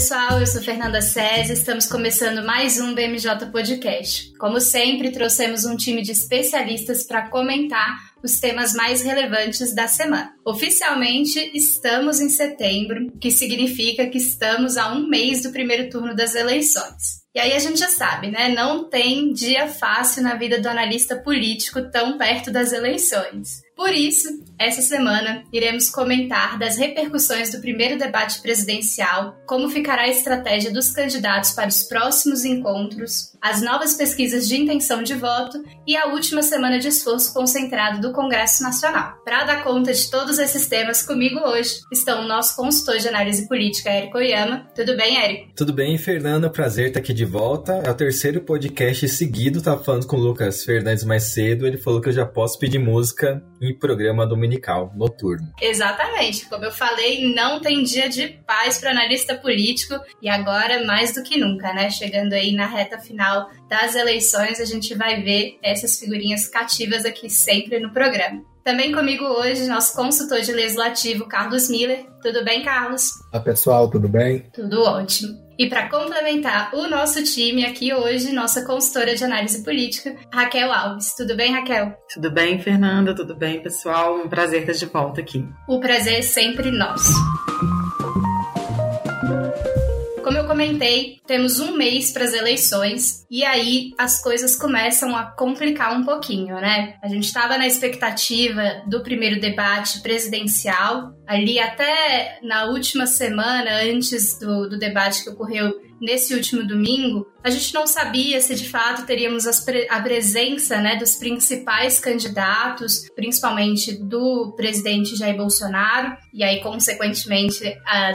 Pessoal, eu sou Fernanda César, estamos começando mais um BMJ Podcast. Como sempre, trouxemos um time de especialistas para comentar os temas mais relevantes da semana. Oficialmente, estamos em setembro, o que significa que estamos a um mês do primeiro turno das eleições. E aí a gente já sabe, né? Não tem dia fácil na vida do analista político tão perto das eleições. Por isso, essa semana iremos comentar das repercussões do primeiro debate presidencial, como ficará a estratégia dos candidatos para os próximos encontros, as novas pesquisas de intenção de voto e a última semana de esforço concentrado do Congresso Nacional. Para dar conta de todos esses temas comigo hoje estão o nosso consultor de análise política, Érico Oyama. Tudo bem, Érico? Tudo bem, Fernando. Prazer estar aqui de volta. É o terceiro podcast seguido, tá falando com o Lucas Fernandes mais cedo. Ele falou que eu já posso pedir música em programa dominical, noturno. Exatamente. Como eu falei, não tem dia de paz para analista político e agora mais do que nunca, né? Chegando aí na reta final das eleições, a gente vai ver essas figurinhas cativas aqui sempre no programa. Também comigo hoje, nosso consultor de legislativo, Carlos Miller. Tudo bem, Carlos? Olá, pessoal, tudo bem? Tudo ótimo. E para complementar o nosso time aqui hoje, nossa consultora de análise política, Raquel Alves. Tudo bem, Raquel? Tudo bem, Fernanda? Tudo bem, pessoal? Um prazer estar de volta aqui. O prazer é sempre nosso. Comentei, temos um mês para as eleições e aí as coisas começam a complicar um pouquinho, né? A gente estava na expectativa do primeiro debate presidencial, ali até na última semana, antes do, do debate que ocorreu nesse último domingo, a gente não sabia se de fato teríamos a presença né, dos principais candidatos, principalmente do presidente Jair Bolsonaro, e aí, consequentemente,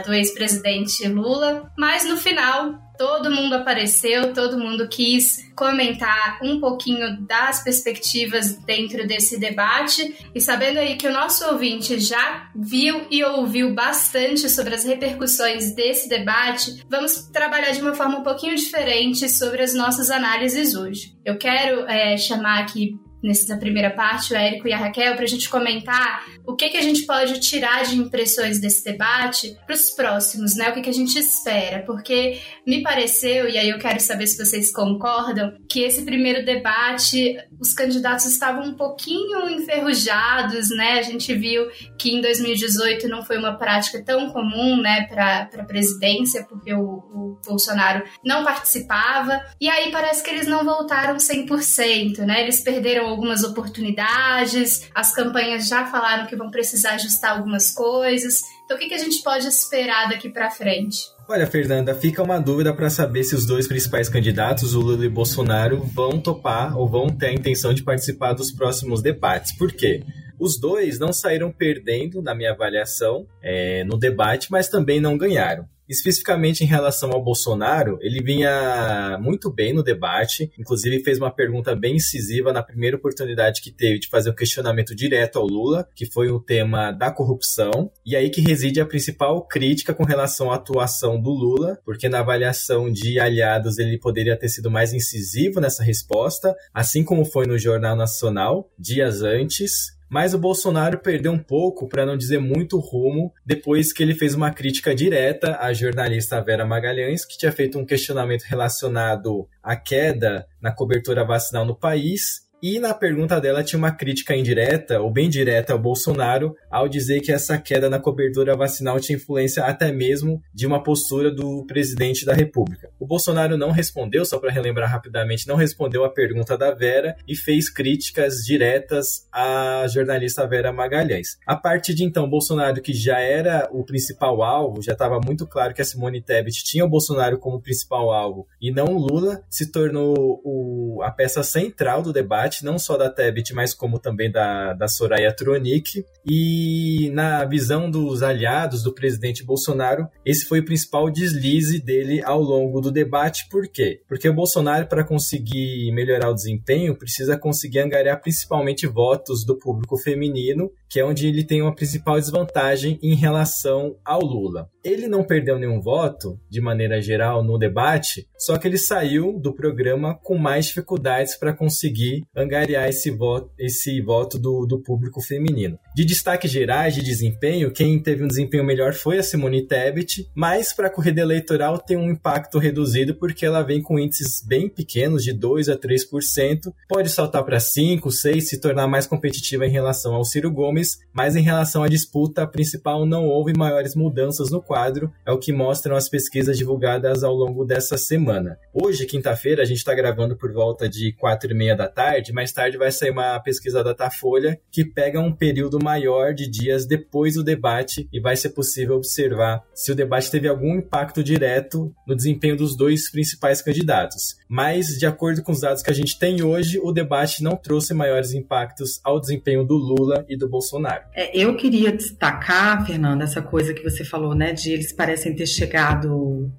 do ex-presidente Lula. Mas no final, todo mundo apareceu, todo mundo quis comentar um pouquinho das perspectivas dentro desse debate e sabendo aí que o nosso ouvinte já viu e ouviu bastante sobre as repercussões desse debate, vamos trabalhar de uma forma um pouquinho diferente sobre as nossas análises hoje. Eu quero é, chamar aqui nessa primeira parte, o Érico e a Raquel, para a gente comentar o que, que a gente pode tirar de impressões desse debate para os próximos, né? O que, que a gente espera, porque me pareceu, e aí eu quero saber se vocês concordam, que esse primeiro debate, os candidatos estavam um pouquinho enferrujados, né? A gente viu que em 2018 não foi uma prática tão comum, né, para a presidência, porque o, o Bolsonaro não participava, e aí parece que eles não voltaram 100%, né? Eles perderam algumas oportunidades, as campanhas já falaram que vão precisar ajustar algumas coisas. Então, o que, que a gente pode esperar daqui para frente? Olha, Fernanda, fica uma dúvida para saber se os dois principais candidatos, o Lula e Bolsonaro, vão topar ou vão ter a intenção de participar dos próximos debates. Por quê? Os dois não saíram perdendo, na minha avaliação, é, no debate, mas também não ganharam. Especificamente em relação ao Bolsonaro, ele vinha muito bem no debate, inclusive fez uma pergunta bem incisiva na primeira oportunidade que teve de fazer um questionamento direto ao Lula, que foi o tema da corrupção, e aí que reside a principal crítica com relação à atuação do Lula, porque na avaliação de aliados ele poderia ter sido mais incisivo nessa resposta, assim como foi no Jornal Nacional, dias antes, mas o Bolsonaro perdeu um pouco, para não dizer muito rumo, depois que ele fez uma crítica direta à jornalista Vera Magalhães, que tinha feito um questionamento relacionado à queda na cobertura vacinal no país e na pergunta dela tinha uma crítica indireta, ou bem direta, ao Bolsonaro, ao dizer que essa queda na cobertura vacinal tinha influência até mesmo de uma postura do presidente da República. O Bolsonaro não respondeu, só para relembrar rapidamente, não respondeu a pergunta da Vera e fez críticas diretas à jornalista Vera Magalhães. A partir de então, Bolsonaro, que já era o principal alvo, já estava muito claro que a Simone Tebet tinha o Bolsonaro como principal alvo e não o Lula, se tornou o, a peça central do debate não só da Tebet, mas como também da, da Soraya Tronic. E na visão dos aliados do presidente Bolsonaro, esse foi o principal deslize dele ao longo do debate. Por quê? Porque o Bolsonaro, para conseguir melhorar o desempenho, precisa conseguir angariar principalmente votos do público feminino que é onde ele tem uma principal desvantagem em relação ao Lula. Ele não perdeu nenhum voto, de maneira geral, no debate, só que ele saiu do programa com mais dificuldades para conseguir angariar esse voto, esse voto do, do público feminino. De destaque gerais de desempenho, quem teve um desempenho melhor foi a Simone Tebet, mas para a corrida eleitoral tem um impacto reduzido porque ela vem com índices bem pequenos, de 2 a 3%, pode saltar para 5, 6, se tornar mais competitiva em relação ao Ciro Gomes, mas em relação à disputa principal não houve maiores mudanças no quadro. É o que mostram as pesquisas divulgadas ao longo dessa semana. Hoje, quinta-feira, a gente está gravando por volta de quatro e meia da tarde, mais tarde vai sair uma pesquisa da Datafolha que pega um período maior de dias depois do debate e vai ser possível observar se o debate teve algum impacto direto no desempenho dos dois principais candidatos. Mas, de acordo com os dados que a gente tem hoje, o debate não trouxe maiores impactos ao desempenho do Lula e do Bolsonaro. É, eu queria destacar, Fernanda, essa coisa que você falou, né, de eles parecem ter chegado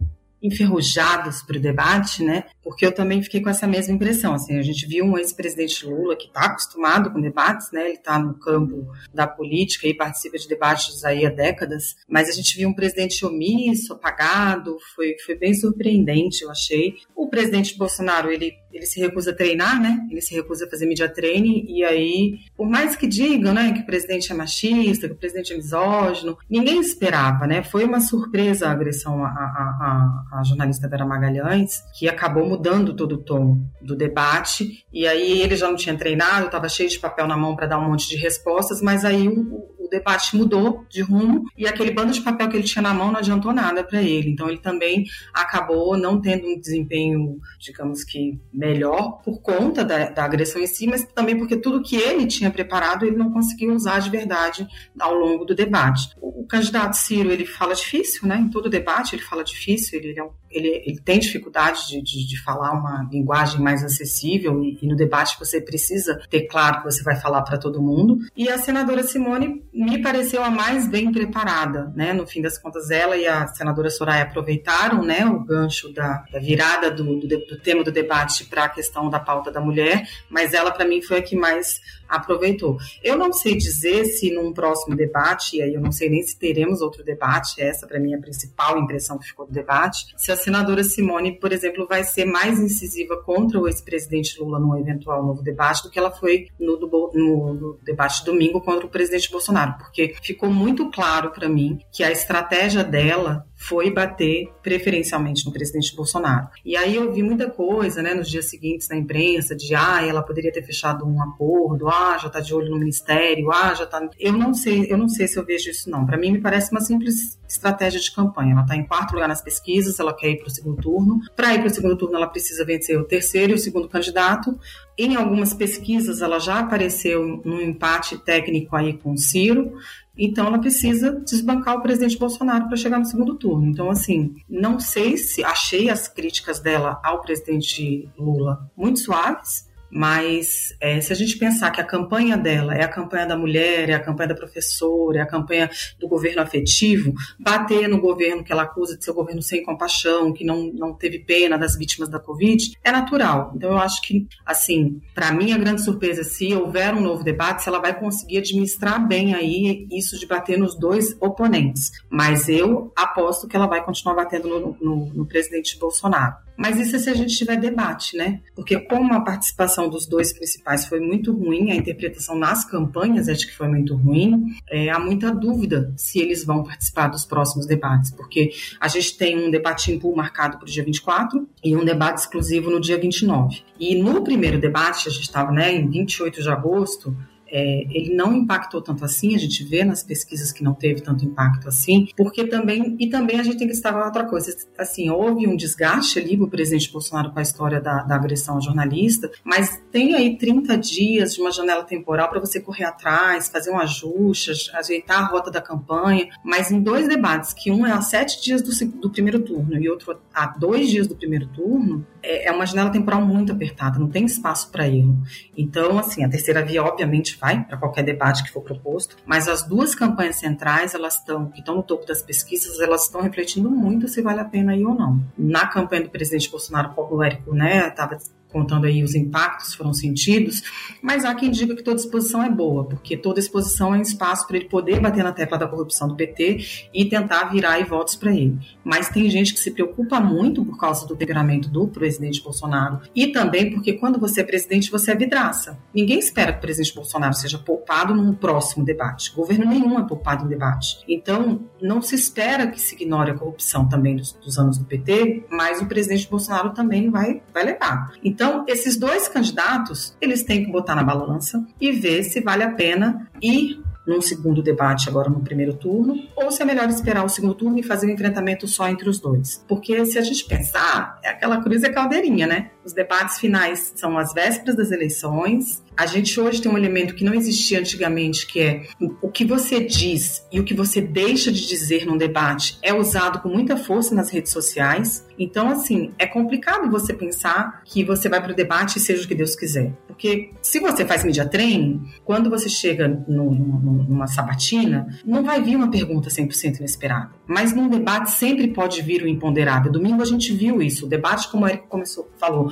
enferrujados para o debate, né? Porque eu também fiquei com essa mesma impressão. Assim, a gente viu um ex-presidente Lula que está acostumado com debates, né? Ele está no campo da política e participa de debates aí há décadas. Mas a gente viu um presidente omisso, apagado. Foi, foi bem surpreendente, eu achei. O presidente Bolsonaro, ele ele se recusa a treinar, né? Ele se recusa a fazer media training e aí, por mais que digam, né, que o presidente é machista, que o presidente é misógino, ninguém esperava, né? Foi uma surpresa a agressão à, à, à, jornalista Vera Magalhães, que acabou mudando todo o tom do debate. E aí ele já não tinha treinado, estava cheio de papel na mão para dar um monte de respostas, mas aí o, o debate mudou de rumo e aquele bando de papel que ele tinha na mão não adiantou nada para ele. Então ele também acabou não tendo um desempenho, digamos que melhor por conta da, da agressão em si, mas também porque tudo que ele tinha preparado ele não conseguiu usar de verdade ao longo do debate. O, candidato Ciro ele fala difícil, né? Em todo debate ele fala difícil. Ele, ele, é um, ele, ele tem dificuldade de, de, de, falar uma linguagem mais acessível e, e no debate você precisa ter claro que você vai falar para todo mundo. E a senadora Simone me pareceu a mais bem preparada, né? No fim das contas, ela e a senadora Soraya aproveitaram, né, o gancho da, da virada do, do, do, tema do debate para a questão da pauta da mulher, mas ela, para mim, foi a que mais aproveitou. Eu não sei dizer se num próximo debate, e aí eu não sei nem se teremos outro debate, essa para mim é a principal impressão que ficou do debate, se a senadora Simone, por exemplo, vai ser mais incisiva contra o ex-presidente Lula num eventual novo debate do que ela foi no, no, no debate domingo contra o presidente Bolsonaro, porque ficou muito claro para mim que a estratégia dela foi bater preferencialmente no presidente Bolsonaro. E aí eu vi muita coisa, né, nos dias seguintes na imprensa de ah, ela poderia ter fechado um acordo, ah, já tá de olho no ministério, ah, já tá. Eu não sei, eu não sei se eu vejo isso não. Para mim me parece uma simples estratégia de campanha. Ela está em quarto lugar nas pesquisas, ela quer ir para o segundo turno. Para ir para o segundo turno, ela precisa vencer o terceiro e o segundo candidato. Em algumas pesquisas, ela já apareceu num empate técnico aí com o Ciro. Então, ela precisa desbancar o presidente Bolsonaro para chegar no segundo turno. Então, assim, não sei se achei as críticas dela ao presidente Lula muito suaves, mas é, se a gente pensar que a campanha dela é a campanha da mulher, é a campanha da professora, é a campanha do governo afetivo, bater no governo que ela acusa de ser um governo sem compaixão, que não, não teve pena das vítimas da Covid, é natural. Então eu acho que, assim, para mim a grande surpresa se houver um novo debate, se ela vai conseguir administrar bem aí isso de bater nos dois oponentes. Mas eu aposto que ela vai continuar batendo no, no, no presidente Bolsonaro. Mas isso é se a gente tiver debate, né? Porque como a participação dos dois principais foi muito ruim, a interpretação nas campanhas acho que foi muito ruim, é, há muita dúvida se eles vão participar dos próximos debates, porque a gente tem um debate em pool marcado para o dia 24 e um debate exclusivo no dia 29. E no primeiro debate, a gente estava né, em 28 de agosto, é, ele não impactou tanto assim, a gente vê nas pesquisas que não teve tanto impacto assim, porque também, e também a gente tem que destacar outra coisa, assim, houve um desgaste ali do presidente Bolsonaro com a história da, da agressão ao jornalista, mas tem aí 30 dias de uma janela temporal para você correr atrás, fazer um ajuste, ajeitar a rota da campanha, mas em dois debates, que um é a sete dias do, do primeiro turno e outro a dois dias do primeiro turno, é, é uma janela temporal muito apertada, não tem espaço para erro. Então, assim, a terceira via, obviamente, vai para qualquer debate que for proposto, mas as duas campanhas centrais, elas estão, que estão no topo das pesquisas, elas estão refletindo muito se vale a pena ir ou não. Na campanha do presidente Bolsonaro, o Érico, né, estava contando aí os impactos foram sentidos, mas há quem diga que toda exposição é boa, porque toda exposição é um espaço para ele poder bater na tecla da corrupção do PT e tentar virar aí votos para ele. Mas tem gente que se preocupa muito por causa do temperamento do presidente Bolsonaro e também porque quando você é presidente, você é vidraça. Ninguém espera que o presidente Bolsonaro seja poupado num próximo debate. Governo nenhum é poupado em debate. Então, não se espera que se ignore a corrupção também dos, dos anos do PT, mas o presidente Bolsonaro também vai, vai levar. Então, esses dois candidatos, eles têm que botar na balança e ver se vale a pena ir num segundo debate agora no primeiro turno, ou se é melhor esperar o segundo turno e fazer um enfrentamento só entre os dois. Porque se a gente pensar, é aquela cruz e caldeirinha, né? Os debates finais são as vésperas das eleições, a gente hoje tem um elemento que não existia antigamente, que é o que você diz e o que você deixa de dizer num debate é usado com muita força nas redes sociais. Então, assim, é complicado você pensar que você vai para o debate e seja o que Deus quiser. Porque se você faz media training, quando você chega no, no, numa sabatina, não vai vir uma pergunta 100% inesperada. Mas num debate sempre pode vir o imponderável. Domingo a gente viu isso. O debate, como o Eric começou, falou,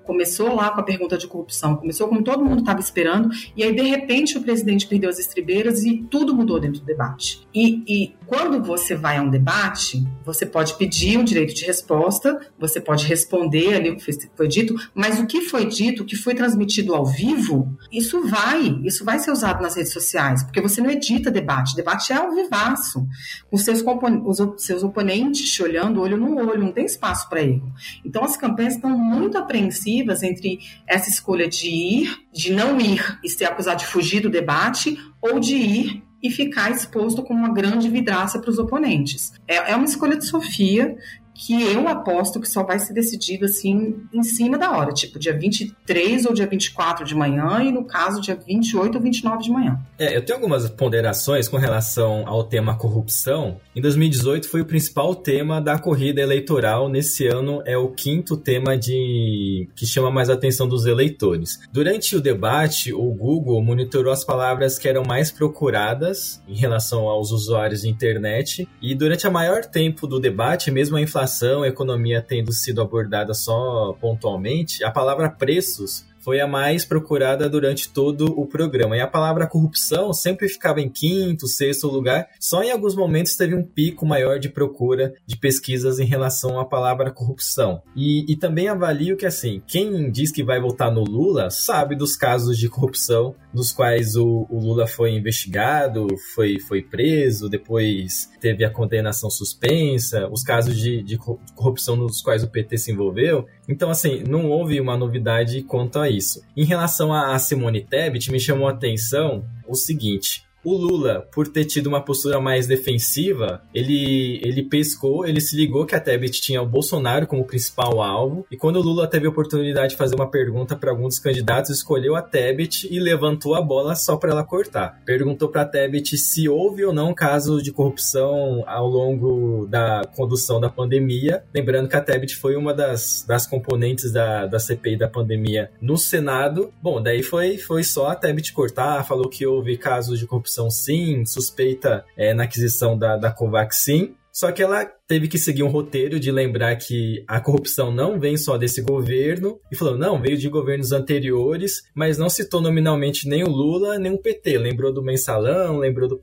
começou lá com a pergunta de corrupção, começou como todo mundo estava esperando, e aí de repente o presidente perdeu as estribeiras e tudo mudou dentro do debate. E, e quando você vai a um debate, você pode pedir um direito de resposta, você pode responder ali o que foi dito, mas o que foi dito, o que foi transmitido ao vivo, isso vai, isso vai ser usado nas redes sociais, porque você não edita debate, debate é ao vivaço, os seus, os seus oponentes te olhando olho no olho, não tem espaço para erro. Então as campanhas estão muito apreensivas entre essa escolha de ir, de não ir e ser acusado de fugir do debate, ou de ir e ficar exposto como uma grande vidraça para os oponentes. É, é uma escolha de Sofia que eu aposto que só vai ser decidido assim em cima da hora, tipo dia 23 ou dia 24 de manhã e no caso dia 28 ou 29 de manhã. É, eu tenho algumas ponderações com relação ao tema corrupção. Em 2018 foi o principal tema da corrida eleitoral, nesse ano é o quinto tema de que chama mais a atenção dos eleitores. Durante o debate, o Google monitorou as palavras que eram mais procuradas em relação aos usuários de internet e durante a maior tempo do debate, mesmo a inflação inflação, economia tendo sido abordada só pontualmente, a palavra preços foi a mais procurada durante todo o programa. E a palavra corrupção sempre ficava em quinto, sexto lugar. Só em alguns momentos teve um pico maior de procura de pesquisas em relação à palavra corrupção. E, e também avalio que, assim, quem diz que vai votar no Lula sabe dos casos de corrupção nos quais o, o Lula foi investigado, foi, foi preso, depois teve a condenação suspensa, os casos de, de corrupção nos quais o PT se envolveu. Então, assim, não houve uma novidade quanto a isso. Em relação a Simone Tebet, me chamou a atenção o seguinte: o Lula, por ter tido uma postura mais defensiva, ele, ele pescou, ele se ligou que a Tebet tinha o Bolsonaro como principal alvo, e quando o Lula teve a oportunidade de fazer uma pergunta para alguns candidatos, escolheu a Tebet e levantou a bola só para ela cortar. Perguntou para a Tebet se houve ou não caso de corrupção ao longo da condução da pandemia, lembrando que a Tebet foi uma das, das componentes da, da CPI da pandemia no Senado. Bom, daí foi, foi só a Tebet cortar, falou que houve casos de corrupção corrupção sim, suspeita é, na aquisição da, da Covaxin, só que ela teve que seguir um roteiro de lembrar que a corrupção não vem só desse governo, e falou, não, veio de governos anteriores, mas não citou nominalmente nem o Lula, nem o PT. Lembrou do mensalão, lembrou do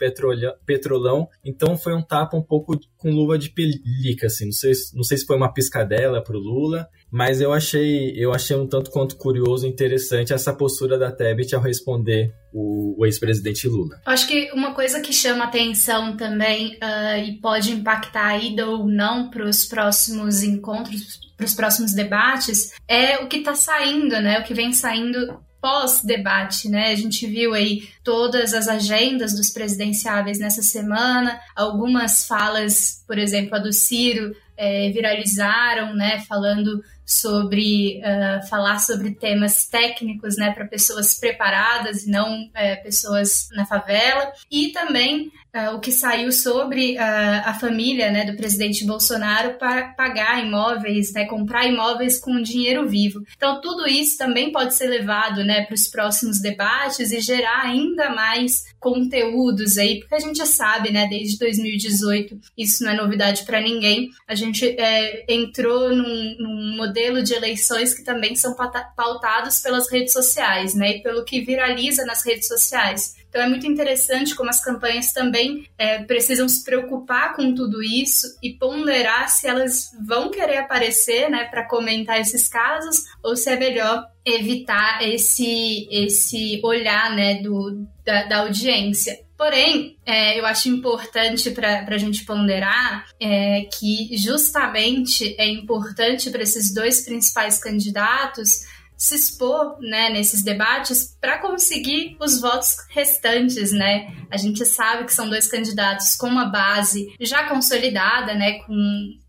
petrolão, então foi um tapa um pouco com luva de pelica, assim. Não sei, não sei se foi uma piscadela pro Lula, mas eu achei, eu achei um tanto quanto curioso e interessante essa postura da Tebet ao responder o, o ex-presidente Lula. Acho que uma coisa que chama atenção também uh, e pode impactar a ida ou não para os próximos encontros, para os próximos debates, é o que está saindo, né? O que vem saindo pós-debate, né? A gente viu aí todas as agendas dos presidenciáveis nessa semana, algumas falas, por exemplo, a do Ciro, é, viralizaram, né? Falando sobre uh, falar sobre temas técnicos, né, para pessoas preparadas e não é, pessoas na favela. E também uh, o que saiu sobre uh, a família né, do presidente Bolsonaro para pagar imóveis, né, comprar imóveis com dinheiro vivo. Então, tudo isso também pode ser levado né, para os próximos debates e gerar ainda mais conteúdos aí, porque a gente já sabe, né, desde 2018, isso não é novidade para ninguém, a gente é, entrou num, num, modelo de eleições que também são pautados pelas redes sociais, né, e pelo que viraliza nas redes sociais. Então é muito interessante como as campanhas também é, precisam se preocupar com tudo isso e ponderar se elas vão querer aparecer, né, para comentar esses casos ou se é melhor evitar esse esse olhar, né, do da, da audiência. Porém, é, eu acho importante para a gente ponderar é, que justamente é importante para esses dois principais candidatos se expor né, nesses debates para conseguir os votos restantes, né? A gente sabe que são dois candidatos com uma base já consolidada, né, com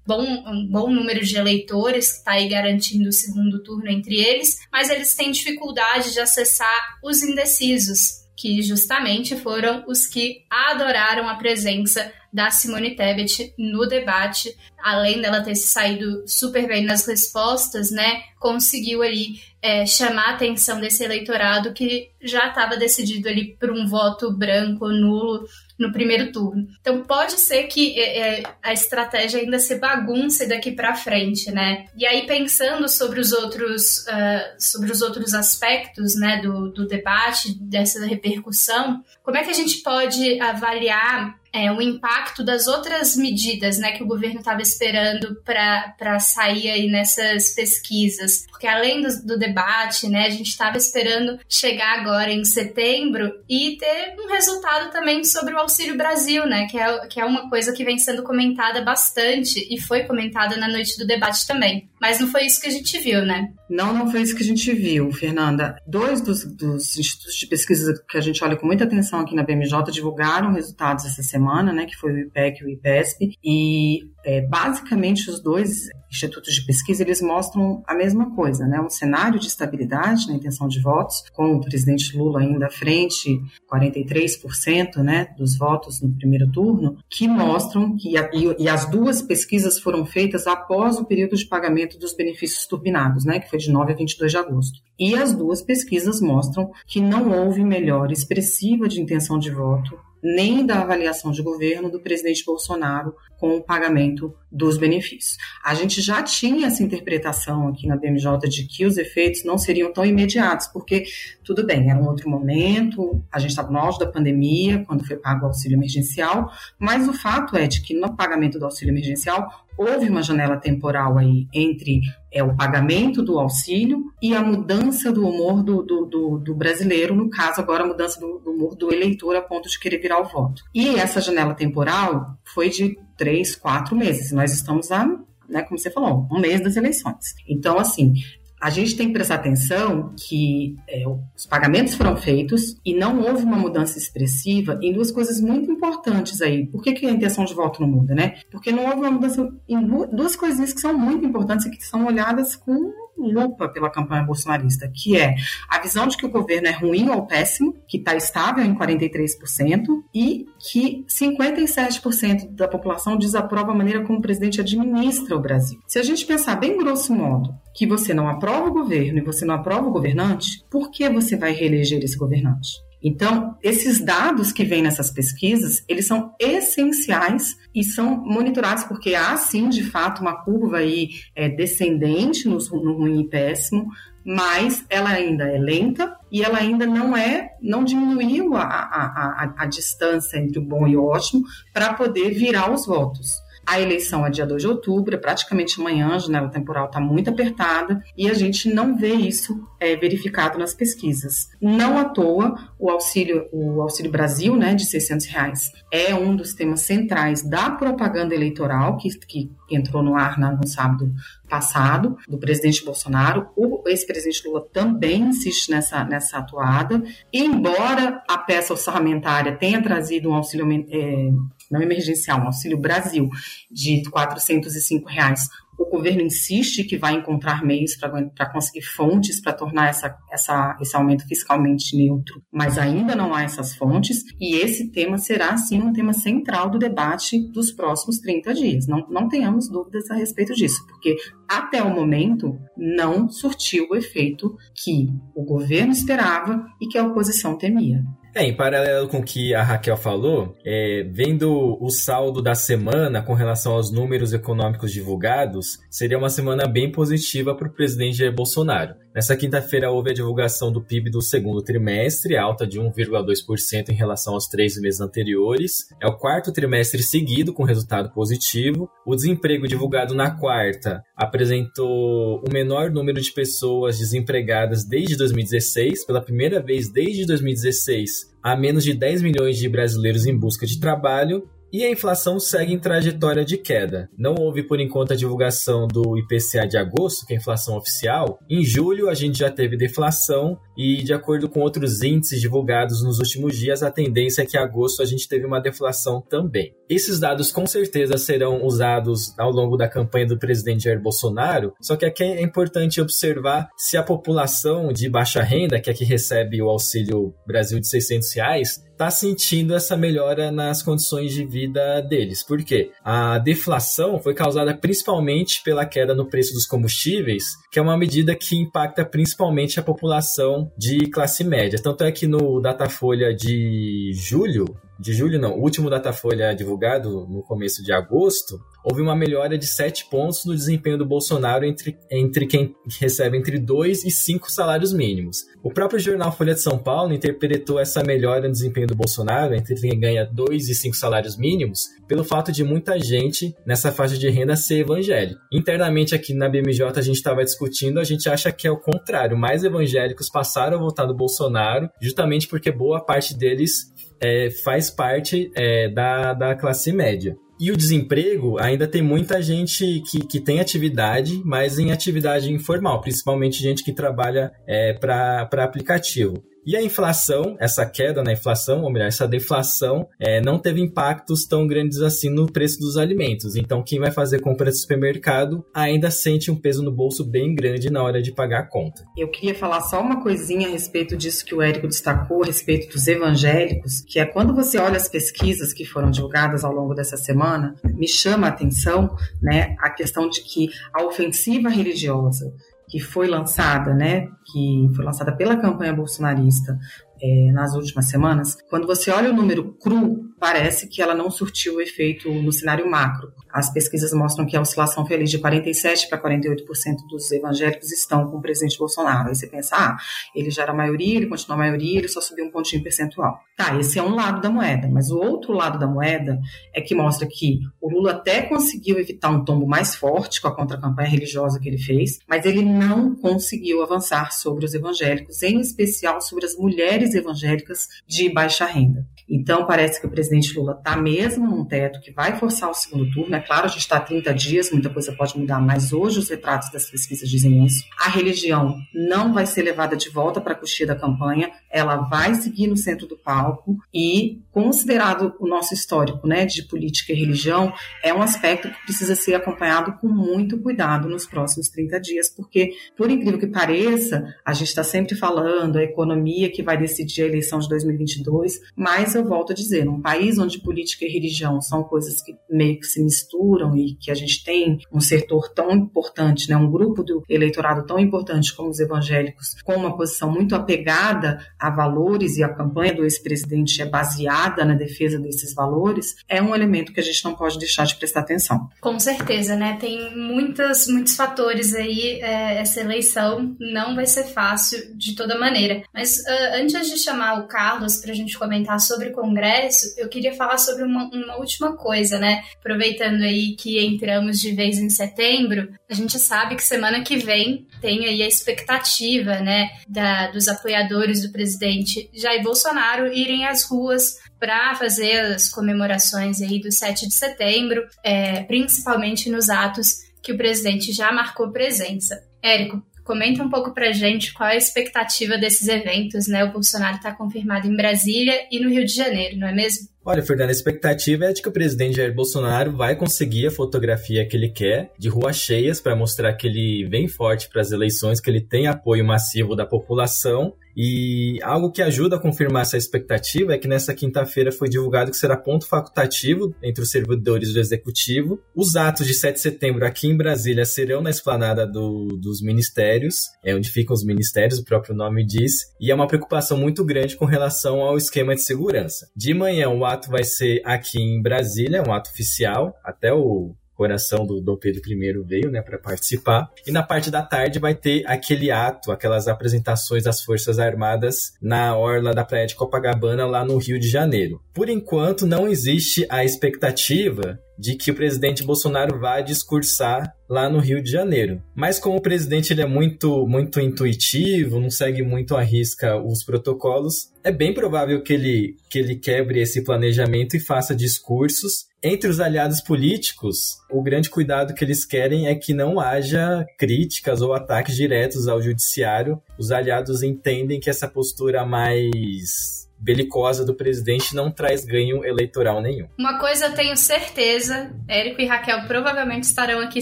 bom, um bom número de eleitores que está aí garantindo o segundo turno entre eles, mas eles têm dificuldade de acessar os indecisos, que justamente foram os que adoraram a presença da Simone Tebet no debate, além dela ter saído super bem nas respostas, né, conseguiu ali é, chamar a atenção desse eleitorado que já estava decidido ali por um voto branco, nulo, no primeiro turno. Então pode ser que é, é, a estratégia ainda se bagunce daqui para frente, né? E aí pensando sobre os outros, uh, sobre os outros aspectos, né, do, do debate, dessa repercussão, como é que a gente pode avaliar é, o impacto das outras medidas né, que o governo estava esperando para sair aí nessas pesquisas. Porque além do, do debate, né, a gente estava esperando chegar agora em setembro e ter um resultado também sobre o Auxílio Brasil, né, que é, que é uma coisa que vem sendo comentada bastante e foi comentada na noite do debate também. Mas não foi isso que a gente viu, né? Não, não foi isso que a gente viu, Fernanda. Dois dos, dos institutos de pesquisa que a gente olha com muita atenção aqui na BMJ divulgaram resultados essa semana, né, que foi o IPEC e o IPESP, e é, basicamente os dois institutos de pesquisa eles mostram a mesma coisa, né, um cenário de estabilidade na intenção de votos, com o presidente Lula ainda à frente, 43%, né, dos votos no primeiro turno, que mostram que a, e, e as duas pesquisas foram feitas após o período de pagamento dos benefícios turbinados, né, que foi de 9 a 22 de agosto. E as duas pesquisas mostram que não houve melhora expressiva de intenção de voto nem da avaliação de governo do presidente Bolsonaro com o pagamento dos benefícios. A gente já tinha essa interpretação aqui na BMJ de que os efeitos não seriam tão imediatos, porque tudo bem, era um outro momento, a gente estava no auge da pandemia, quando foi pago o auxílio emergencial, mas o fato é de que no pagamento do auxílio emergencial houve uma janela temporal aí entre é, o pagamento do auxílio e a mudança do humor do, do, do, do brasileiro, no caso agora a mudança do, do humor do eleitor a ponto de querer virar o voto. E essa janela temporal foi de três, quatro meses. Nós estamos a né, como você falou, um mês das eleições. Então, assim, a gente tem que prestar atenção que é, os pagamentos foram feitos e não houve uma mudança expressiva em duas coisas muito importantes aí. Por que, que a intenção de voto não muda, né? Porque não houve uma mudança em duas coisinhas que são muito importantes e que são olhadas com lupa pela campanha bolsonarista, que é a visão de que o governo é ruim ou péssimo, que está estável em 43%, e que 57% da população desaprova a maneira como o presidente administra o Brasil. Se a gente pensar bem grosso modo que você não aprova o governo e você não aprova o governante, por que você vai reeleger esse governante? Então, esses dados que vêm nessas pesquisas, eles são essenciais e são monitorados porque há, sim, de fato, uma curva aí é, descendente no, no ruim e péssimo, mas ela ainda é lenta e ela ainda não é, não diminuiu a, a, a, a distância entre o bom e o ótimo para poder virar os votos. A eleição é dia 2 de outubro, é praticamente amanhã, a janela temporal está muito apertada e a gente não vê isso é, verificado nas pesquisas. Não à toa, o auxílio, o auxílio Brasil, né, de 600 reais, é um dos temas centrais da propaganda eleitoral que, que entrou no ar no sábado passado, do presidente Bolsonaro. O ex-presidente Lula também insiste nessa, nessa atuada. Embora a peça orçamentária tenha trazido um auxílio é, não emergencial, um auxílio Brasil de 405 reais O governo insiste que vai encontrar meios para conseguir fontes para tornar essa, essa, esse aumento fiscalmente neutro, mas ainda não há essas fontes, e esse tema será, sim, um tema central do debate dos próximos 30 dias. Não, não tenhamos dúvidas a respeito disso, porque até o momento não surtiu o efeito que o governo esperava e que a oposição temia. É, em paralelo com o que a Raquel falou, é, vendo o saldo da semana com relação aos números econômicos divulgados, seria uma semana bem positiva para o presidente Jair Bolsonaro. Nessa quinta-feira houve a divulgação do PIB do segundo trimestre, alta de 1,2% em relação aos três meses anteriores. É o quarto trimestre seguido com resultado positivo. O desemprego divulgado na quarta apresentou o menor número de pessoas desempregadas desde 2016, pela primeira vez desde 2016 há menos de 10 milhões de brasileiros em busca de trabalho e a inflação segue em trajetória de queda. Não houve por enquanto a divulgação do IPCA de agosto, que é a inflação oficial. Em julho a gente já teve deflação e de acordo com outros índices divulgados nos últimos dias, a tendência é que em agosto a gente teve uma deflação também. Esses dados com certeza serão usados ao longo da campanha do presidente Jair Bolsonaro, só que aqui é importante observar se a população de baixa renda, que aqui recebe o Auxílio Brasil de 600 reais, está sentindo essa melhora nas condições de vida deles. Por quê? A deflação foi causada principalmente pela queda no preço dos combustíveis, que é uma medida que impacta principalmente a população de classe média. Tanto é que no Datafolha de julho, de julho não, o último Datafolha divulgado no começo de agosto, houve uma melhora de 7 pontos no desempenho do Bolsonaro entre, entre quem recebe entre 2 e 5 salários mínimos. O próprio jornal Folha de São Paulo interpretou essa melhora no desempenho do Bolsonaro entre quem ganha 2 e 5 salários mínimos pelo fato de muita gente nessa faixa de renda ser evangélico. Internamente aqui na BMJ a gente estava discutindo, a gente acha que é o contrário, mais evangélicos passaram a votar no Bolsonaro justamente porque boa parte deles é, faz parte é, da, da classe média. E o desemprego ainda tem muita gente que, que tem atividade, mas em atividade informal, principalmente gente que trabalha é, para aplicativo. E a inflação, essa queda na inflação, ou melhor, essa deflação, é, não teve impactos tão grandes assim no preço dos alimentos. Então, quem vai fazer compra no supermercado ainda sente um peso no bolso bem grande na hora de pagar a conta. Eu queria falar só uma coisinha a respeito disso que o Érico destacou, a respeito dos evangélicos, que é quando você olha as pesquisas que foram divulgadas ao longo dessa semana, me chama a atenção né, a questão de que a ofensiva religiosa que foi lançada, né, que foi lançada pela campanha bolsonarista é, nas últimas semanas, quando você olha o número cru, parece que ela não surtiu o efeito no cenário macro. As pesquisas mostram que a oscilação feliz de 47% para 48% dos evangélicos estão com o presidente Bolsonaro. Aí você pensa, ah, ele já era a maioria, ele continua a maioria, ele só subiu um pontinho percentual. Tá, esse é um lado da moeda, mas o outro lado da moeda é que mostra que o Lula até conseguiu evitar um tombo mais forte com a contra-campanha religiosa que ele fez, mas ele não conseguiu avançar sobre os evangélicos, em especial sobre as mulheres evangélicas de baixa renda. Então, parece que o presidente Lula está mesmo num teto que vai forçar o segundo turno. É claro, a gente está há 30 dias, muita coisa pode mudar, mas hoje os retratos das pesquisas dizem isso. A religião não vai ser levada de volta para a coxia da campanha, ela vai seguir no centro do palco e, considerado o nosso histórico né, de política e religião, é um aspecto que precisa ser acompanhado com muito cuidado nos próximos 30 dias, porque, por incrível que pareça, a gente está sempre falando a economia que vai decidir a eleição de 2022, mas eu volto a dizer, num país onde política e religião são coisas que meio que se misturam e que a gente tem um setor tão importante, né, um grupo do eleitorado tão importante como os evangélicos, com uma posição muito apegada a valores e a campanha do ex-presidente é baseada na defesa desses valores, é um elemento que a gente não pode deixar de prestar atenção. Com certeza, né? Tem muitas, muitos fatores aí. É, essa eleição não vai ser fácil de toda maneira. Mas uh, antes de chamar o Carlos para a gente comentar sobre o Congresso, eu queria falar sobre uma, uma, última coisa, né? Aproveitando aí que entramos de vez em setembro, a gente sabe que semana que vem tem aí a expectativa, né, da, dos apoiadores do presidente Jair Bolsonaro irem às ruas para fazer as comemorações aí do 7 de setembro, é, principalmente nos atos que o presidente já marcou presença. Érico, Comenta um pouco pra gente qual é a expectativa desses eventos, né? O Bolsonaro está confirmado em Brasília e no Rio de Janeiro, não é mesmo? Olha, Fernando, a expectativa é de que o presidente Jair Bolsonaro vai conseguir a fotografia que ele quer, de ruas cheias, para mostrar que ele vem forte para as eleições, que ele tem apoio massivo da população e algo que ajuda a confirmar essa expectativa é que nessa quinta-feira foi divulgado que será ponto facultativo entre os servidores do executivo. Os atos de 7 de setembro aqui em Brasília serão na esplanada do, dos ministérios, é onde ficam os ministérios, o próprio nome diz, e é uma preocupação muito grande com relação ao esquema de segurança. De manhã o ato vai ser aqui em Brasília, um ato oficial, até o coração do Dom Pedro I veio, né, para participar. E na parte da tarde vai ter aquele ato, aquelas apresentações das Forças Armadas na orla da Praia de Copacabana, lá no Rio de Janeiro. Por enquanto, não existe a expectativa de que o presidente Bolsonaro vá discursar lá no Rio de Janeiro. Mas como o presidente ele é muito muito intuitivo, não segue muito à risca os protocolos, é bem provável que ele que ele quebre esse planejamento e faça discursos. Entre os aliados políticos, o grande cuidado que eles querem é que não haja críticas ou ataques diretos ao judiciário. Os aliados entendem que essa postura mais belicosa do presidente não traz ganho eleitoral nenhum. Uma coisa eu tenho certeza, Érico e Raquel provavelmente estarão aqui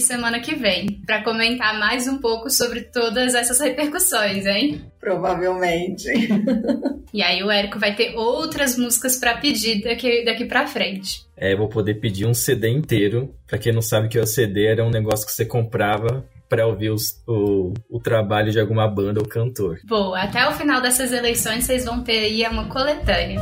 semana que vem para comentar mais um pouco sobre todas essas repercussões, hein? Provavelmente. e aí o Érico vai ter outras músicas para pedir daqui, daqui para frente. É, vou poder pedir um CD inteiro. Para quem não sabe que o CD era um negócio que você comprava para ouvir os, o, o trabalho de alguma banda ou cantor. Boa, até o final dessas eleições vocês vão ter aí uma coletânea.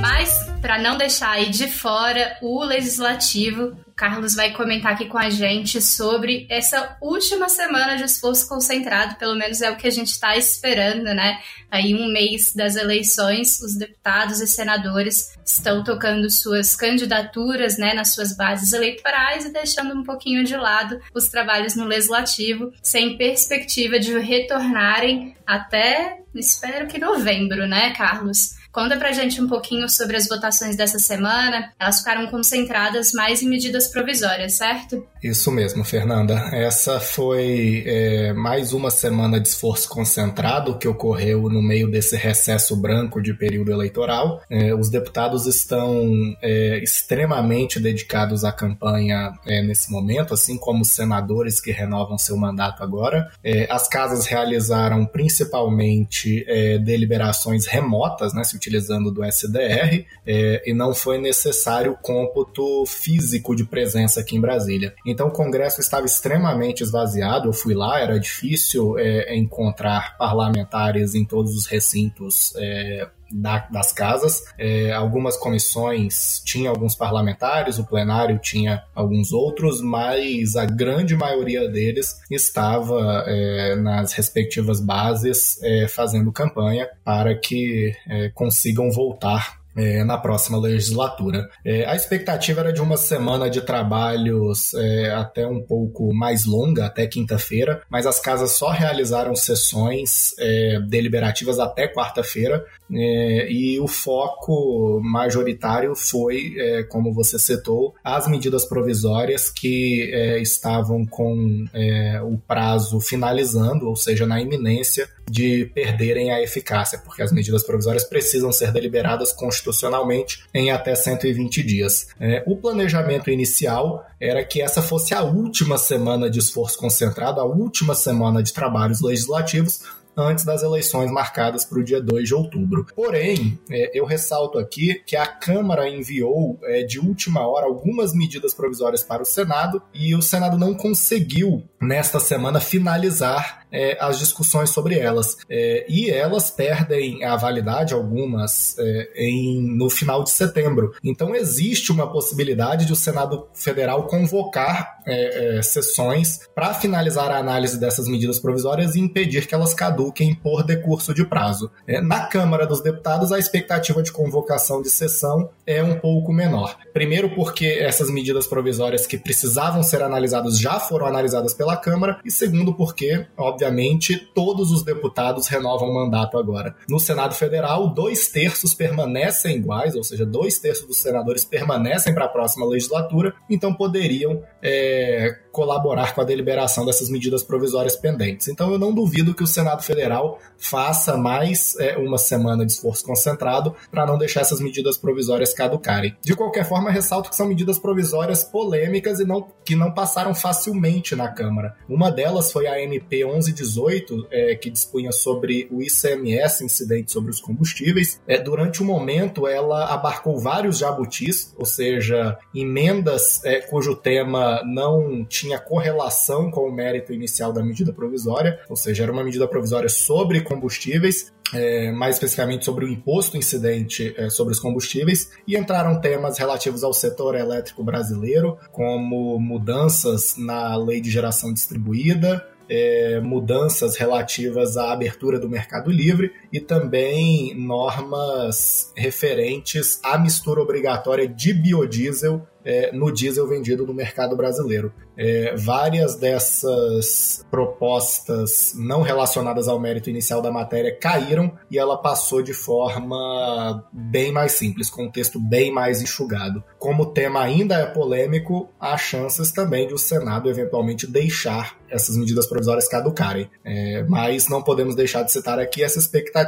Mas, para não deixar aí de fora o legislativo, Carlos vai comentar aqui com a gente sobre essa última semana de esforço concentrado, pelo menos é o que a gente está esperando, né? Aí, um mês das eleições, os deputados e senadores estão tocando suas candidaturas, né, nas suas bases eleitorais e deixando um pouquinho de lado os trabalhos no legislativo, sem perspectiva de retornarem até, espero que novembro, né, Carlos? Conta pra gente um pouquinho sobre as votações dessa semana. Elas ficaram concentradas mais em medidas provisórias, certo? Isso mesmo, Fernanda. Essa foi é, mais uma semana de esforço concentrado que ocorreu no meio desse recesso branco de período eleitoral. É, os deputados estão é, extremamente dedicados à campanha é, nesse momento, assim como os senadores que renovam seu mandato agora. É, as casas realizaram principalmente é, deliberações remotas, né? Se utilizando do SDR é, e não foi necessário cômputo físico de presença aqui em Brasília. Então o Congresso estava extremamente esvaziado, eu fui lá, era difícil é, encontrar parlamentares em todos os recintos é, da, das casas. É, algumas comissões tinham alguns parlamentares, o plenário tinha alguns outros, mas a grande maioria deles estava é, nas respectivas bases é, fazendo campanha para que é, consigam voltar é, na próxima legislatura. É, a expectativa era de uma semana de trabalhos é, até um pouco mais longa, até quinta-feira, mas as casas só realizaram sessões é, deliberativas até quarta-feira é, e o foco majoritário foi, é, como você citou, as medidas provisórias que estavam com o prazo finalizando, ou seja, na iminência de perderem a eficácia, porque as medidas provisórias precisam ser deliberadas constitucionalmente em até 120 dias. É, o planejamento inicial era que essa fosse a última semana de esforço concentrado, a última semana de trabalhos legislativos, antes das eleições marcadas para o dia 2 de outubro. Porém, é, eu ressalto aqui que a Câmara enviou é, de última hora algumas medidas provisórias para o Senado e o Senado não conseguiu, nesta semana, finalizar é, as discussões sobre elas. É, e elas perdem a validade, algumas, é, em, no final de setembro. Então, existe uma possibilidade de o Senado Federal convocar é, é, sessões para finalizar a análise dessas medidas provisórias e impedir que elas caduquem por decurso de prazo. Na Câmara dos Deputados, a expectativa de convocação de sessão é um pouco menor. Primeiro, porque essas medidas provisórias que precisavam ser analisadas já foram analisadas pela Câmara, e segundo, porque, obviamente, obviamente, todos os deputados renovam o mandato agora. No Senado Federal, dois terços permanecem iguais, ou seja, dois terços dos senadores permanecem para a próxima legislatura, então poderiam é, colaborar com a deliberação dessas medidas provisórias pendentes. Então eu não duvido que o Senado Federal faça mais é, uma semana de esforço concentrado para não deixar essas medidas provisórias caducarem. De qualquer forma, ressalto que são medidas provisórias polêmicas e não, que não passaram facilmente na Câmara. Uma delas foi a MP 1118, é, que dispunha sobre o ICMS, incidente sobre os combustíveis. É, durante o um momento, ela abarcou vários jabutis, ou seja, emendas é, cujo tema não tinha correlação com o mérito inicial da medida provisória, ou seja, era uma medida provisória sobre combustíveis, é, mais especificamente sobre o imposto incidente é, sobre os combustíveis, e entraram temas relativos ao setor elétrico brasileiro, como mudanças na lei de geração distribuída, é, mudanças relativas à abertura do mercado livre e também normas referentes à mistura obrigatória de biodiesel é, no diesel vendido no mercado brasileiro. É, várias dessas propostas não relacionadas ao mérito inicial da matéria caíram e ela passou de forma bem mais simples, com um texto bem mais enxugado. Como o tema ainda é polêmico, há chances também de o Senado eventualmente deixar essas medidas provisórias caducarem. É, mas não podemos deixar de citar aqui essa expectativa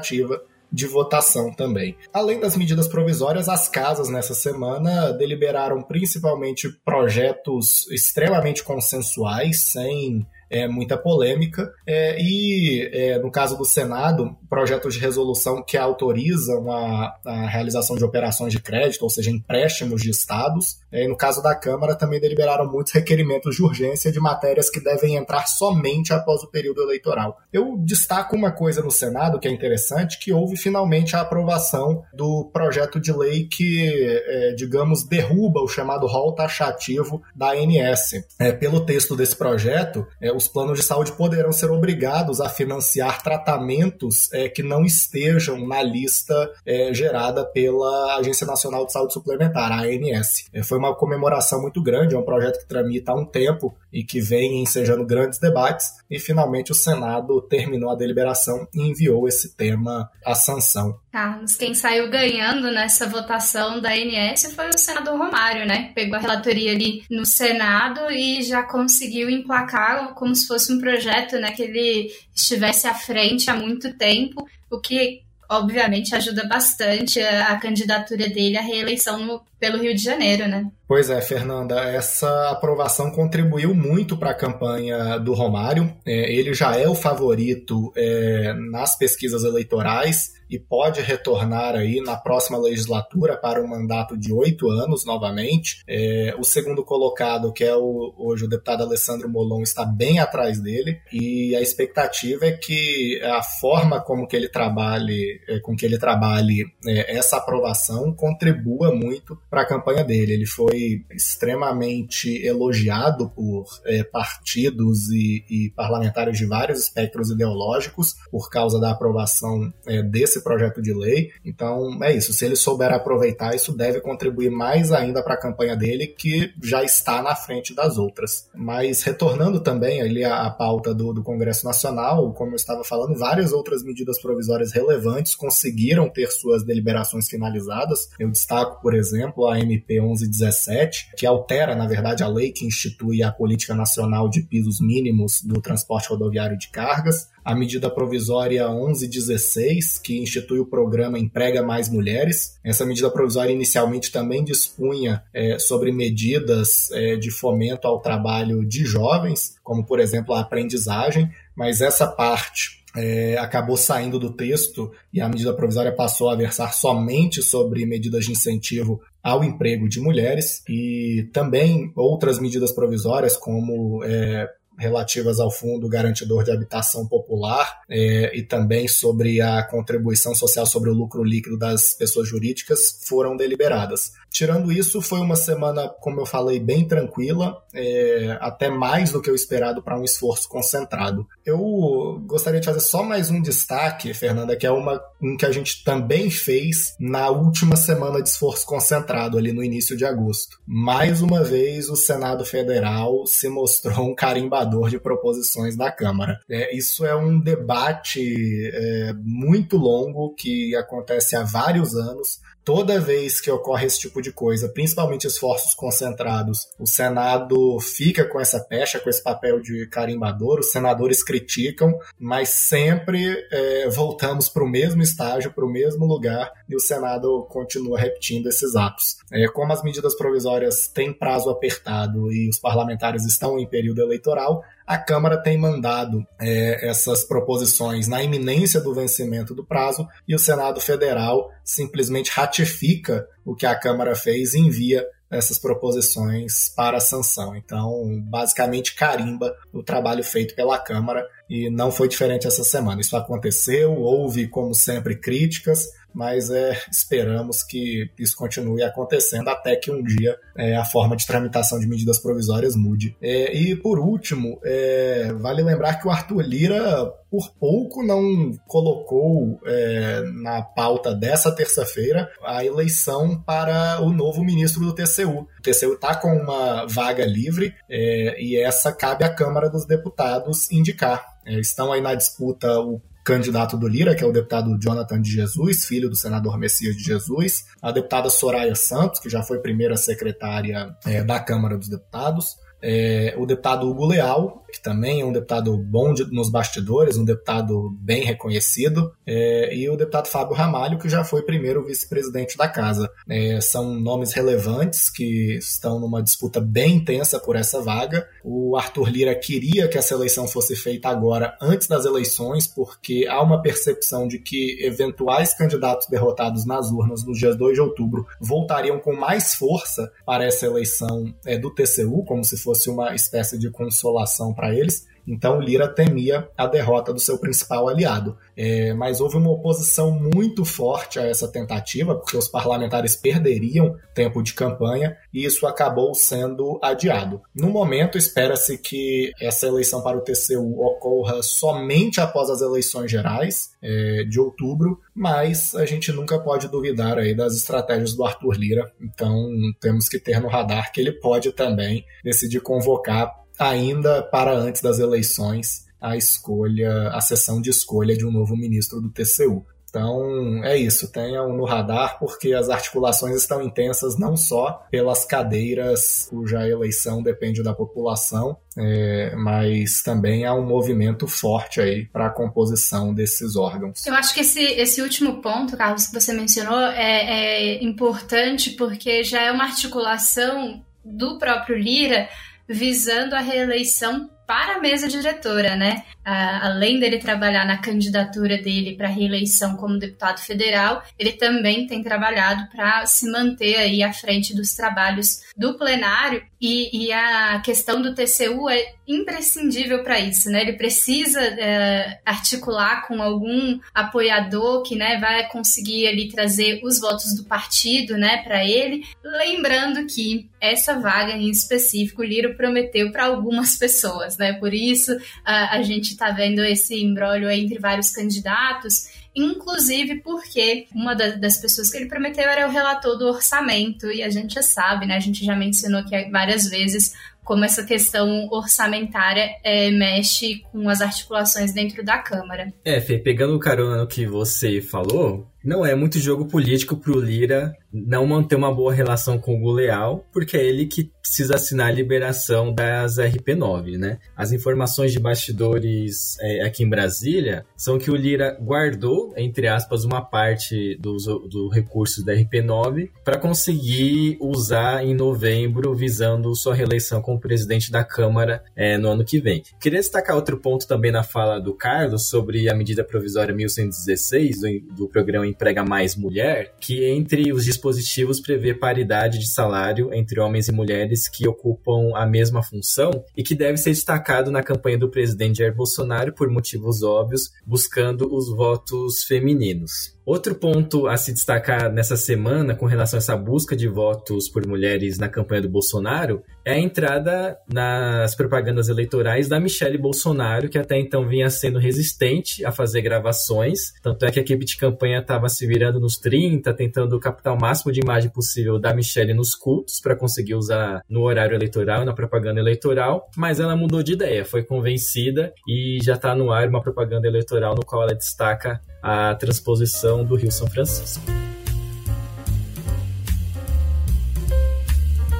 de votação também. Além das medidas provisórias, as casas nessa semana deliberaram principalmente projetos extremamente consensuais, sem é, muita polêmica. É, e, é, no caso do Senado, projetos de resolução que autorizam a, a, realização de operações de crédito, ou seja, empréstimos de estados. É, e no caso da Câmara, também deliberaram muitos requerimentos de urgência de matérias que devem entrar somente após o período eleitoral. Eu destaco uma coisa no Senado que é interessante, que houve finalmente a aprovação do projeto de lei que, é, digamos, derruba o chamado rol taxativo da ANS. É, pelo texto desse projeto, é, os planos de saúde poderão ser obrigados a financiar tratamentos é, que não estejam na lista é, gerada pela Agência Nacional de Saúde Suplementar, a ANS. É, uma comemoração muito grande, é um projeto que tramita há um tempo e que vem ensejando grandes debates, e finalmente o Senado terminou a deliberação e enviou esse tema à sanção. Carlos, quem saiu ganhando nessa votação da ANS foi o senador Romário, né? Pegou a relatoria ali no Senado e já conseguiu emplacar como se fosse um projeto, né, que ele estivesse à frente há muito tempo, o que obviamente ajuda bastante a, a candidatura dele à reeleição no, pelo Rio de Janeiro, né? Pois é, Fernanda, essa aprovação contribuiu muito para a campanha do Romário. É, ele já é o favorito é, nas pesquisas eleitorais e pode retornar aí na próxima legislatura para um mandato de oito anos novamente. É, o segundo colocado, que é o, hoje o deputado Alessandro Molon, está bem atrás dele e a expectativa é que a forma como que ele trabalhe, é, com que ele trabalhe é, essa aprovação contribua muito para a campanha dele. Ele foi extremamente elogiado por é, partidos e, e, parlamentares de vários espectros ideológicos por causa da aprovação é, desse projeto de lei. Então é isso. Se ele souber aproveitar, isso deve contribuir mais ainda para a campanha dele, que já está na frente das outras. Mas retornando também ali à, pauta do, do Congresso Nacional, como eu estava falando, várias outras medidas provisórias relevantes conseguiram ter suas deliberações finalizadas. Eu destaco, por exemplo, a MP 1117, que altera, na verdade, a lei que institui a Política Nacional de Pisos Mínimos do Transporte Rodoviário de Cargas, a medida provisória 1116, que institui o programa Emprega Mais Mulheres. Essa medida provisória inicialmente também dispunha é, sobre medidas é, de fomento ao trabalho de jovens, como, por exemplo, a aprendizagem, mas essa parte é, acabou saindo do texto e a medida provisória passou a versar somente sobre medidas de incentivo ao emprego de mulheres e também outras medidas provisórias, como é, relativas ao Fundo Garantidor de Habitação Popular é, e também sobre a contribuição social sobre o lucro líquido das pessoas jurídicas foram deliberadas. Tirando isso, foi uma semana, como eu falei, bem tranquila, é, até mais do que o esperado para um esforço concentrado. Eu gostaria de fazer só mais um destaque, Fernanda, que é uma, um que a gente também fez na última semana de esforço concentrado, ali no início de agosto. Mais uma vez, o Senado Federal se mostrou um carimbador de proposições da Câmara. É, isso é um debate é, muito longo que acontece há vários anos toda vez que ocorre esse tipo de coisa, principalmente esforços concentrados, o Senado fica com essa pecha, com esse papel de carimbador, os senadores criticam, mas sempre é, voltamos para o mesmo estágio, para o mesmo lugar, e o Senado continua repetindo esses atos. É, como as medidas provisórias têm prazo apertado e os parlamentares estão em período eleitoral, a Câmara tem mandado é, essas proposições na iminência do vencimento do prazo e o Senado Federal simplesmente ratifica o que a Câmara fez e envia essas proposições para sanção. Então, basicamente, carimba o trabalho feito pela Câmara e não foi diferente essa semana. Isso aconteceu, houve, como sempre, críticas, mas é, esperamos que isso continue acontecendo até que um dia é, a forma de tramitação de medidas provisórias mude. É, e por último, é, vale lembrar que o Arthur Lira por pouco não colocou é, na pauta dessa terça-feira a eleição para o novo ministro do TCU. O TCU está com uma vaga livre é, e essa cabe à Câmara dos Deputados indicar. Estão aí na disputa o candidato do Lira, que é o deputado Jonathan de Jesus, filho do senador Messias de Jesus, a deputada Soraya Santos, que já foi primeira secretária é, da Câmara dos Deputados, é, o deputado Hugo Leal, que também é um deputado bom de, nos bastidores, um deputado bem reconhecido, é, e o deputado Fábio Ramalho, que já foi primeiro vice-presidente da casa. É, são nomes relevantes que estão numa disputa bem intensa por essa vaga. O Arthur Lira queria que essa eleição fosse feita agora, antes das eleições, porque há uma percepção de que eventuais candidatos derrotados nas urnas nos dias 2 de outubro voltariam com mais força para essa eleição é, do TCU, como se fosse uma espécie de consolação para eles. Então Lira temia a derrota do seu principal aliado. É, mas houve uma oposição muito forte a essa tentativa, porque os parlamentares perderiam tempo de campanha e isso acabou sendo adiado. No momento, espera-se que essa eleição para o TCU ocorra somente após as eleições gerais é, de outubro, mas a gente nunca pode duvidar aí das estratégias do Arthur Lira, então temos que ter no radar que ele pode também decidir convocar ainda para antes das eleições a escolha, a sessão de escolha de um novo ministro do TCU. Então é isso, tenham no radar, porque as articulações estão intensas não só pelas cadeiras cuja eleição depende da população, é, mas também há um movimento forte aí para a composição desses órgãos. Eu acho que esse, esse último ponto, Carlos, que você mencionou, é, é importante porque já é uma articulação do próprio Lira visando a reeleição para a mesa diretora, né? além dele trabalhar na candidatura dele para reeleição como deputado federal, ele também tem trabalhado para se manter aí à frente dos trabalhos do plenário e, e a questão do TCU é imprescindível para isso, né? Ele precisa é, articular com algum apoiador que, né, vai conseguir ali trazer os votos do partido, né, para ele. Lembrando que essa vaga em específico, o Liro prometeu para algumas pessoas, né? Por isso a, a gente está vendo esse embrólio entre vários candidatos, inclusive porque uma das pessoas que ele prometeu era o relator do orçamento, e a gente já sabe, né? A gente já mencionou aqui várias vezes como essa questão orçamentária é, mexe com as articulações dentro da Câmara. É, Fê, pegando carona no que você falou, não é muito jogo político pro Lira não manter uma boa relação com o Leal, porque é ele que precisa assinar a liberação das RP9, né? As informações de bastidores é, aqui em Brasília são que o Lira guardou, entre aspas, uma parte dos do recursos da RP9 para conseguir usar em novembro, visando sua reeleição como presidente da Câmara é, no ano que vem. Queria destacar outro ponto também na fala do Carlos sobre a medida provisória 1116 do, do programa Emprega Mais Mulher, que entre os dispositivos prevê paridade de salário entre homens e mulheres que ocupam a mesma função e que deve ser destacado na campanha do presidente Jair Bolsonaro por motivos óbvios, buscando os votos femininos. Outro ponto a se destacar nessa semana com relação a essa busca de votos por mulheres na campanha do Bolsonaro é a entrada nas propagandas eleitorais da Michelle Bolsonaro, que até então vinha sendo resistente a fazer gravações. Tanto é que a equipe de campanha estava se virando nos 30, tentando captar o máximo de imagem possível da Michelle nos cultos para conseguir usar no horário eleitoral, na propaganda eleitoral. Mas ela mudou de ideia, foi convencida e já está no ar uma propaganda eleitoral no qual ela destaca a transposição do Rio São Francisco.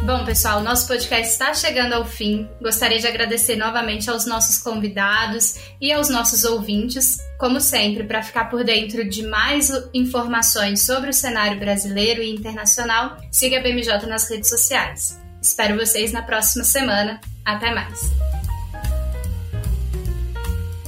Bom, pessoal, nosso podcast está chegando ao fim. Gostaria de agradecer novamente aos nossos convidados e aos nossos ouvintes. Como sempre, para ficar por dentro de mais informações sobre o cenário brasileiro e internacional, siga a BMJ nas redes sociais. Espero vocês na próxima semana. Até mais!